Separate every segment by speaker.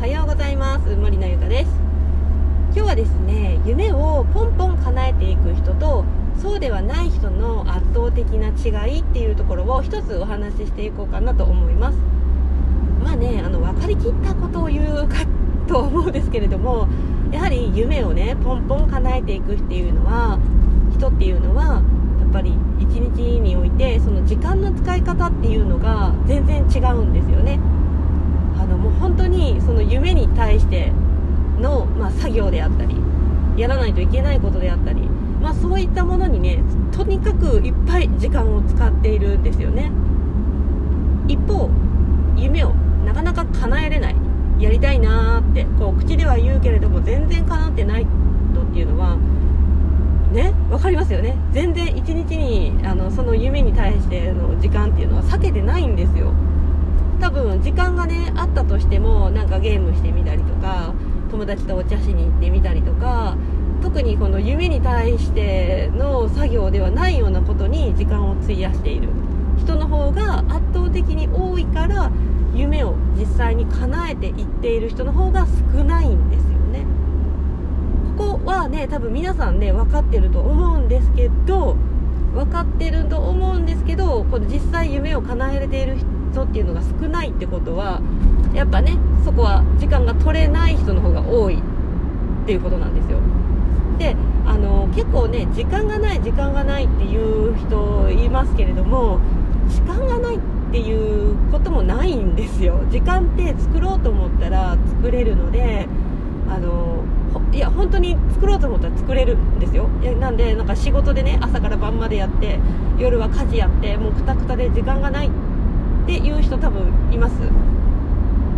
Speaker 1: はようございます。森のゆかです。今日はですね夢をポンポン叶えていく人とそうではない人の圧倒的な違いっていうところを一つお話ししていこうかなと思います。まあねあの分かりきったことを言うかと思うんですけれどもやはり夢をねポンポン叶えていくっていうのは人っていうのはやっぱり一日においてその時間の使い方っていうのが全然違うんですよね。本当にその夢に対しての、まあ、作業であったりやらないといけないことであったり、まあ、そういったものにねとにかくいっぱい時間を使っているんですよね。一方夢をなかなか叶えれないやりたいなーってこう口では言うけれども全然叶ってない人っていうのはね分かりますよね。全然一日にあのその夢に対しての時間っていうのは避けてないんですよ。多分時間がねあったとしてもなんかゲームしてみたりとか友達とお茶しに行ってみたりとか特にこの夢に対しての作業ではないようなことに時間を費やしている。人の方が圧倒的に多いから夢を実際に叶えていっている人の方が少ないんですよね。ここはね多分皆さんね分かってると思うんですけど分かってると思うんですけどこの実際夢を叶えれている人っていうのが少ないってことはやっぱねそこは時間が取れない人の方が多いっていうことなんですよ。であの結構ね時間がない時間がないっていう人いますけれども時間がないっていうこともないんですよ。時間って作ろうと思ったら作れるのであのいや本当に作ろうと思ったら作れるんですよ。なんでなんか仕事でね朝から晩までやって夜は家事やってもうくたくたで時間がないっていう人多分います。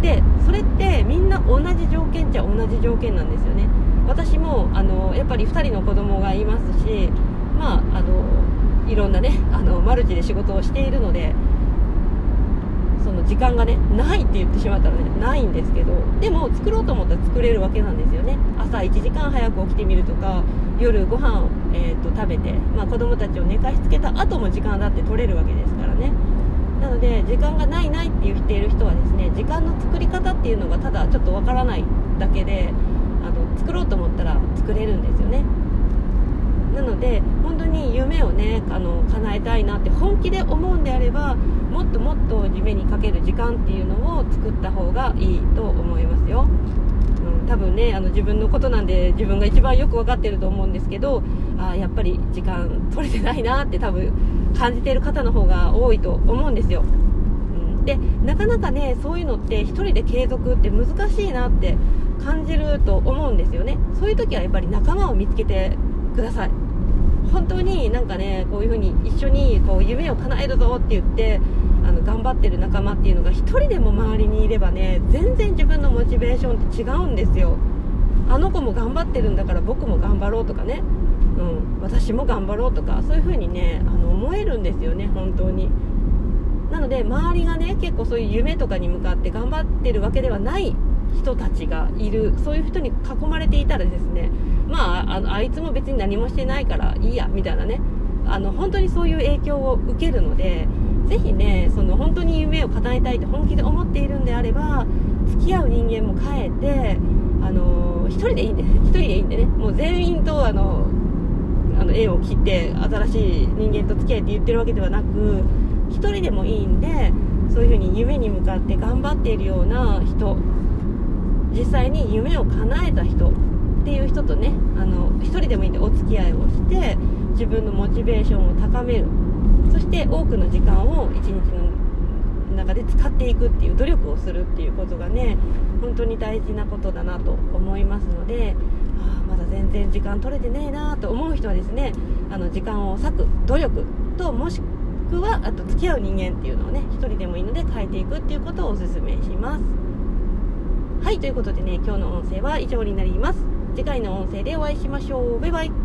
Speaker 1: でそれってみんな同じ条件っちゃ同じ条件なんですよね。私もあのやっぱり2人の子供がいますしまああのいろんなねあのマルチで仕事をしているのでその時間がねないって言ってしまったらねないんですけどでも作ろうと思ったら作れるわけなんですよね。朝1時間早く起きてみるとか夜ご飯を、えーと、食べて、まあ、子供たちを寝かしつけた後も時間だって取れるわけですからね。なので時間がないないって言っている人はですね時間の作り方っていうのがただちょっとわからないだけであの作ろうと思ったら作れるんですよね。なので本当に夢をねあの叶えたいなって本気で思うんであればもっともっと夢にかける時間っていうのを作った方がいいと思いますよ、うん、多分ねあの自分のことなんで自分が一番よく分かってると思うんですけどあやっぱり時間取れてないなって多分感じている方の方が多いと思うんですよ。でなかなかねそういうのって1人で継続って難しいなって感じると思うんですよね。そういう時はやっぱり仲間を見つけてください。本当になんかねこういう風に一緒にこう夢を叶えるぞって言ってあの頑張ってる仲間っていうのが1人でも周りにいればね全然自分のモチベーションって違うんですよ。あの子も頑張ってるんだから僕も頑張ろうとかね、うん、私も頑張ろうとかそういう風にねあの思えるんですよね本当に。なので周りがね結構そういう夢とかに向かって頑張ってるわけではない人たちがいるそういう人に囲まれていたらですねまああのあいつも別に何もしてないからいいやみたいなね。あの本当にそういう影響を受けるのでぜひねその本当に夢を叶えたいと本気で思っているんであれば付き合う人間も変えてあの1人でいいんで1人でいいんでねもう全員とあのあの縁を切って新しい人間と付き合いって言ってるわけではなく1人でもいいんでそういう風に夢に向かって頑張っているような人。実際に夢を叶えた人。っていう人とねあの1人でもいいんでお付き合いをして自分のモチベーションを高める。そして多くの時間を1日の中で使っていくっていう努力をするっていうことがね本当に大事なことだなと思いますのでまだ全然時間取れてねえなと思う人はですねあの時間を割く努力ともしくはあと付き合う人間っていうのをね1人でもいいので変えていくっていうことをおすすめします。はいということでね今日の音声は以上になります。次回の音声でお会いしましょう。バイバイ。